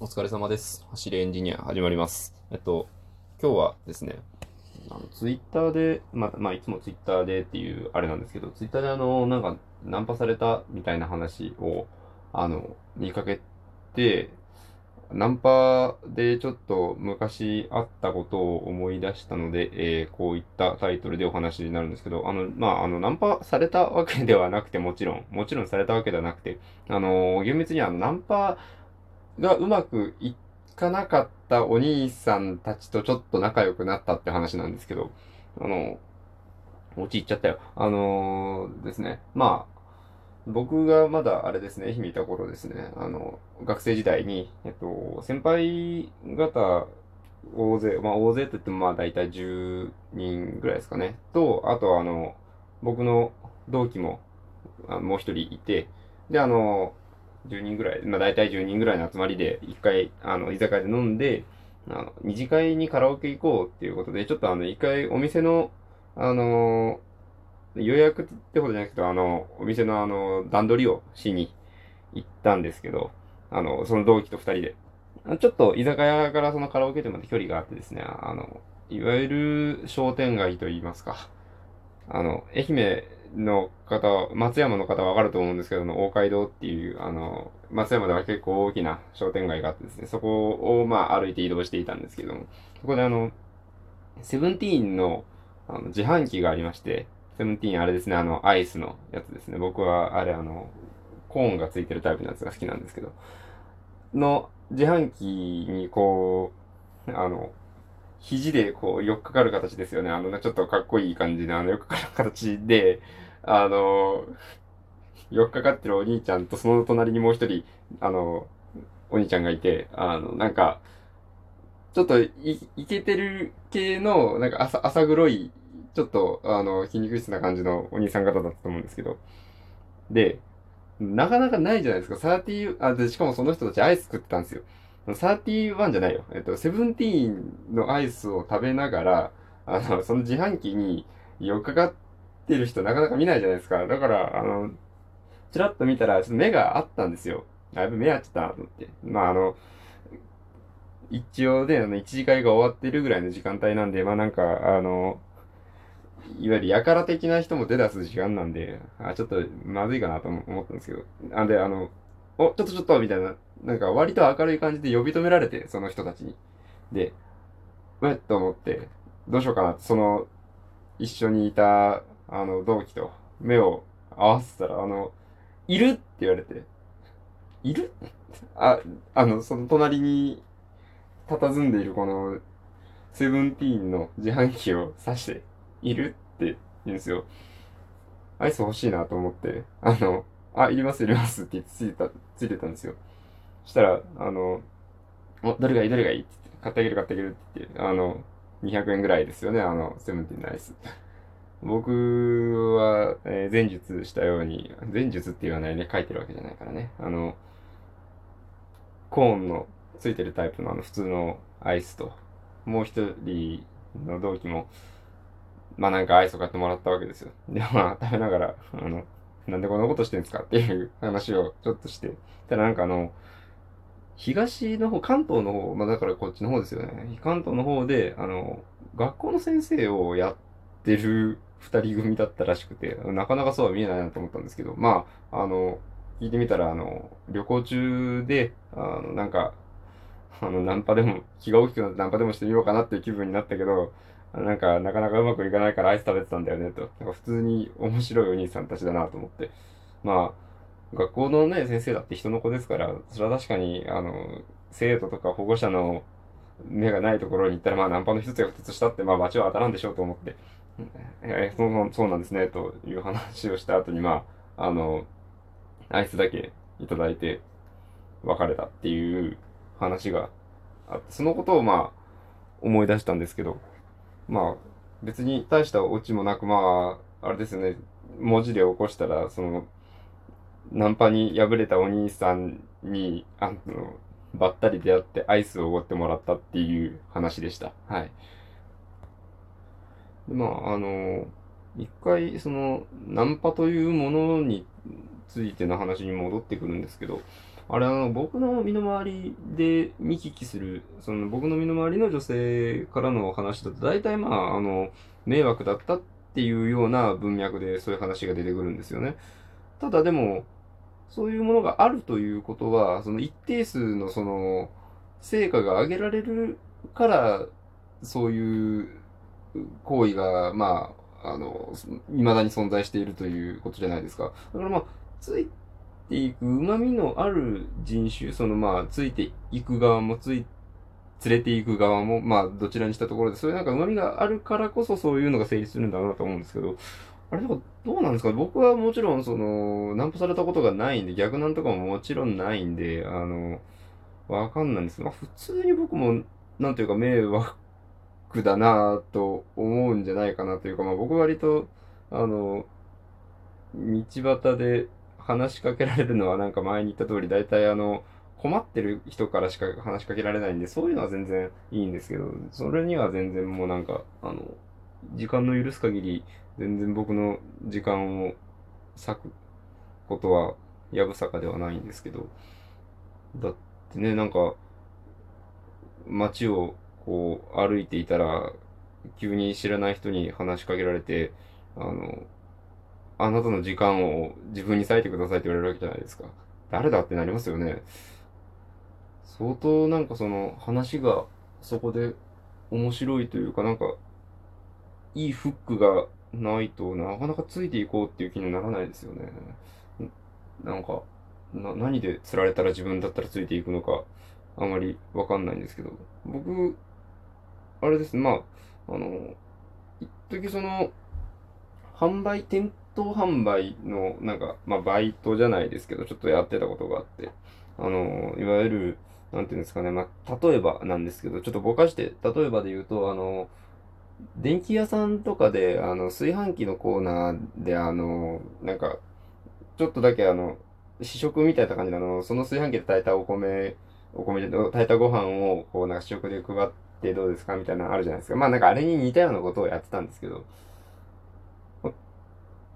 お疲れ様です。走りエンジニア始まります。えっと、今日はですね、あのツイッターで、ま、まあ、いつもツイッターでっていうあれなんですけど、ツイッターであの、なんか、ナンパされたみたいな話を、あの、見かけて、ナンパでちょっと昔あったことを思い出したので、えーこういったタイトルでお話になるんですけど、あの、まあ、あの、ナンパされたわけではなくて、もちろん、もちろんされたわけではなくて、あの、厳密にはナンパがうまくいかなかったお兄さんたちとちょっと仲良くなったって話なんですけど、あの、落ち行っちゃったよ。あのーですね。まあ、僕がまだあれですね、愛媛いた頃ですね、あの、学生時代に、えっと、先輩方、大勢、まあ大勢と言ってもまあ大体10人ぐらいですかね。と、あとあの、僕の同期も、あもう一人いて、で、あの、10人ぐらい、まあ大体10人ぐらいの集まりで、一回、あの、居酒屋で飲んで、あの、二次会にカラオケ行こうっていうことで、ちょっとあの、一回お店の、あの予約ってことじゃなくて、あの、お店のあの、段取りをしに行ったんですけど、あの、その同期と二人で。ちょっと居酒屋からそのカラオケ店まで距離があってですね、あの、いわゆる商店街といいますか、あの、愛媛の方、松山の方はわかると思うんですけど、大街道っていう、あの、松山では結構大きな商店街があってですね、そこをまあ歩いて移動していたんですけども、そこであの、セブンティーンのあの自販機がありまして、セブンティーンあれですね、あの、アイスのやつですね。僕はあれあの、コーンがついてるタイプのやつが好きなんですけど、の自販機にこう、あの、肘でこう、寄っかかる形ですよね。あの、ちょっとかっこいい感じで、あの、寄っかかる形で、あの、寄っかかってるお兄ちゃんとその隣にもう一人、あの、お兄ちゃんがいて、あの、なんか、ちょっとい、いけてる系の、なんか朝、朝黒い、ちょっと、あの、筋肉質な感じのお兄さん方だったと思うんですけど。で、なかなかないじゃないですか。30、あ、で、しかもその人たちアイス食ってたんですよ。31じゃないよ。えっと、セブンティーンのアイスを食べながら、あの、その自販機に寄っかかってる人なかなか見ないじゃないですか。だから、あの、ちらっと見たら、目があったんですよ。だいぶ目合っちゃったなと思って。まあ、あの、一応で、あの、一次会が終わってるぐらいの時間帯なんで、まあなんか、あの、いわゆるやから的な人も出だす時間なんで、あ、ちょっとまずいかなと思思ったんですけど。あんで、あの、お、ちょっとちょっと、みたいな、なんか割と明るい感じで呼び止められて、その人たちに。で、えっと思って、どうしようかな、その、一緒にいた、あの、同期と目を合わせたら、あの、いるって言われて、いる？あ、あの、その隣に佇んでいるこの、セブンティーンの自販機を指して、いるって言うんですよ。アイス欲しいなと思って、あの、あ、いりますいりますって言ってた、ついてたんですよ。したら、あの、お、どれがいいどれがいいって言って、買ってあげる買ってあげるって言って、あの、200円ぐらいですよね、あの、セブンティーンのアイス。僕は、えー前述したように、前述って言わないね、書いてるわけじゃないからね。あの、コーンのついてるタイプのあの普通のアイスと、もう一人の同期も、まあなんかアイスを買ってもらったわけですよ。で、まあ食べながら、あの、なんでこんなことしてんすかっていう話をちょっとして。ただなんかあの、東の方、関東の方、まあだからこっちの方ですよね。関東の方で、あの、学校の先生をやってる二人組だったらしくて、なかなかそうは見えないなと思ったんですけど、まあ、あの、聞いてみたら、あの、旅行中で、あの、なんか、あの、ナンパでも、気が大きくなってナンパでもしてみようかなっていう気分になったけど、なんか、なかなかうまくいかないからアイス食べてたんだよね、と。なんか普通に面白いお兄さんたちだなと思って。まあ、学校のね、先生だって人の子ですから、それは確かに、あの、生徒とか保護者の目がないところに行ったら、まあ、ナンパの一つや二つしたって、まあ、罰は当たらんでしょうと思って、えーそうそうなんですね、という話をした後に、まあ、あの、アイスだけいただいて、別れたっていう話があって、そのことをまあ、思い出したんですけど、まあ、別に大したオチもなく、まあ、あれですよね、文字で起こしたら、その、ナンパに敗れたお兄さんに、あの、ばったり出会ってアイスをおごってもらったっていう話でした。はい。まあ、あの、一回、その、ナンパというものについての話に戻ってくるんですけど、あれあの、僕の身の回りで見聞きする、その僕の身の回りの女性からの話だと、大体まあ、あの、迷惑だったっていうような文脈でそういう話が出てくるんですよね。ただでも、そういうものがあるということは、その一定数のその、成果が上げられるから、そういう行為が、まあ、あの、未だに存在しているということじゃないですか。だからまあ、ついていく旨味のある人種、そのまあ、ついていく側もつい、連れていく側も、まあ、どちらにしたところで、そういうなんか旨味があるからこそそういうのが成立するんだろうなと思うんですけど、あれとか、どうなんですか？僕はもちろん、その、ナンパされたことがないんで、逆なんとかももちろんないんで、あの、わかんないんです。まあ、普通に僕も、なんというか、迷惑だなぁと思うんじゃないかなというか、まあ僕割と、あの、道端で話しかけられるのはなんか前に言った通り、大体あの、困ってる人からしか話しかけられないんで、そういうのは全然いいんですけど、それには全然もうなんか、あの、時間の許す限り、全然僕の時間を割くことは、やぶさかではないんですけど、だってね、なんか、街をこう歩いていたら、急に知らない人に話しかけられて、あの、あなたの時間を自分に割いてくださいって言われるわけじゃないですか。誰だってなりますよね。相当なんかその話がそこで面白いというかなんかいいフックがないとなかなかついていこうっていう気にならないですよね。なんか、な、何で釣られたら自分だったらついていくのかあまりわかんないんですけど、僕、あれですね、まあ、あの、一時その、販売、店頭販売の、なんか、まあ、バイトじゃないですけど、ちょっとやってたことがあって、あの、いわゆる、なんていうんですかね、まあ、例えばなんですけど、ちょっとぼかして、例えばで言うと、あの、電気屋さんとかで、あの、炊飯器のコーナーで、あの、なんか、ちょっとだけあの、試食みたいな感じなの、その炊飯器で炊いたお米、お米で炊いたご飯を、こう、なんか試食で配ってどうですかみたいなのあるじゃないですか。まあなんかあれに似たようなことをやってたんですけど、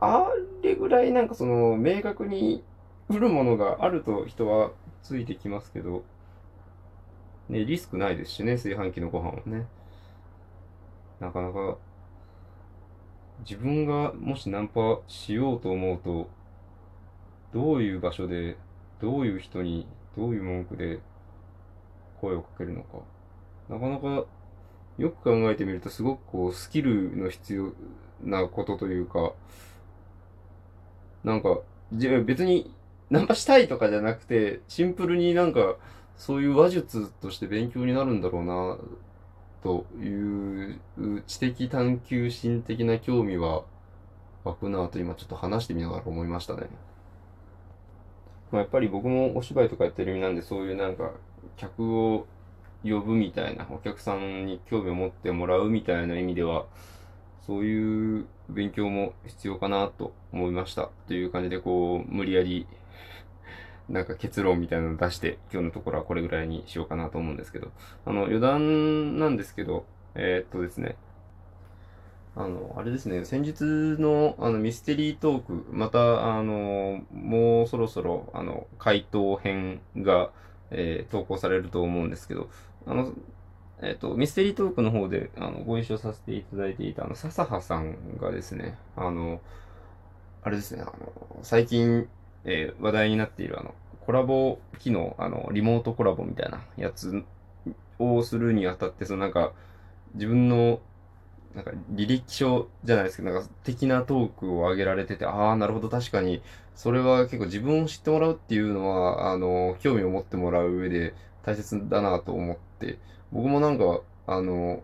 あれぐらいなんかその、明確に売るものがあると人はついてきますけど、ね、リスクないですしね、炊飯器のご飯はね。なかなか、自分がもしナンパしようと思うと、どういう場所で、どういう人に、どういう文句で声をかけるのか。なかなか、よく考えてみるとすごくこう、スキルの必要なことというか、なんか、じゃ別にナンパしたいとかじゃなくて、シンプルになんか、そういう話術として勉強になるんだろうな、という知的探求心的な興味は湧くなと今ちょっと話してみながら思いましたね。まあ、やっぱり僕もお芝居とかやってる意味なんで、そういうなんか、客を呼ぶみたいな、お客さんに興味を持ってもらうみたいな意味では、そういう勉強も必要かなと思いました。という感じで、こう、無理やり、なんか結論みたいなのを出して、今日のところはこれぐらいにしようかなと思うんですけど、あの、余談なんですけど、えー、っとですね、あの、あれですね、先日のあのミステリートーク、また、あの、もうそろそろ、あの、回答編が、えー、投稿されると思うんですけど、あの、えっ、と、ミステリートークの方で、あの、ご一緒させていただいていた、あの、笹葉さんがですね、あの、あれですね、あの、最近、えー、話題になっている、あの、コラボ機能、あの、リモートコラボみたいなやつをするにあたって、そのなんか、自分の、なんか、履歴書じゃないですけど、なんか、的なトークを上げられてて、ああ、なるほど、確かに、それは結構自分を知ってもらうっていうのは、あの、興味を持ってもらう上で大切だなと思って、僕もなんか、あの、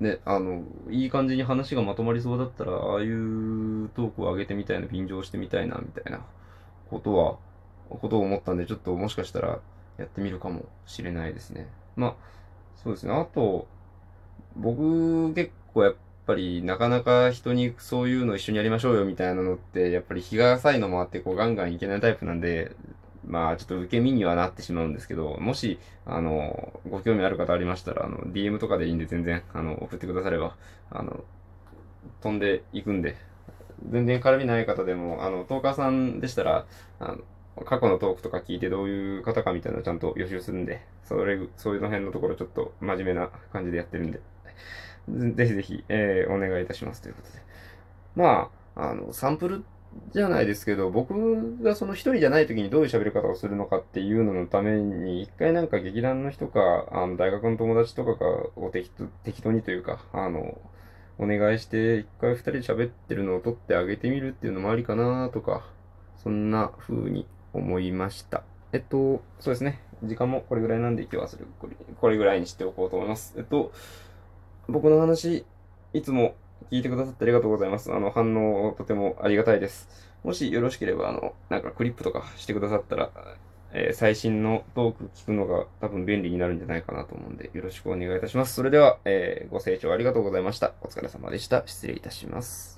ね、あの、いい感じに話がまとまりそうだったら、ああいうトークを上げてみたいな、便乗してみたいな、みたいなことは、ことを思ったんで、ちょっともしかしたらやってみるかもしれないですね。まあ、そうですね。あと、僕結構やっぱりなかなか人にそういうの一緒にやりましょうよみたいなのって、やっぱり日が浅いのもあってこうガンガンいけないタイプなんで、まあちょっと受け身にはなってしまうんですけど、もし、あの、ご興味ある方ありましたら、あの、DM とかでいいんで全然、あの、送ってくだされば、あの、飛んでいくんで、全然絡みない方でも、あの、トーカーさんでしたら、あの、過去のトークとか聞いてどういう方かみたいなのちゃんと予習するんで、それ、そういうの辺のところちょっと真面目な感じでやってるんで、ぜひぜひ、えー、お願いいたしますということで。まあ、あの、サンプルじゃないですけど、僕がその一人じゃない時にどういう喋り方をするのかっていうののために、一回なんか劇団の人か、あの、大学の友達とかがを適当適当にというか、あの、お願いして、一回二人で喋ってるのを撮ってあげてみるっていうのもありかなとか、そんな風に思いました。えっと、そうですね。時間もこれぐらいなんで今日はそれ、これぐらいにしておこうと思います。えっと、僕の話、いつも聞いてくださってありがとうございます。あの、反応とてもありがたいです。もしよろしければ、あの、なんかクリップとかしてくださったら、えー、最新のトーク聞くのが多分便利になるんじゃないかなと思うんで、よろしくお願いいたします。それでは、えー、ご清聴ありがとうございました。お疲れ様でした。失礼いたします。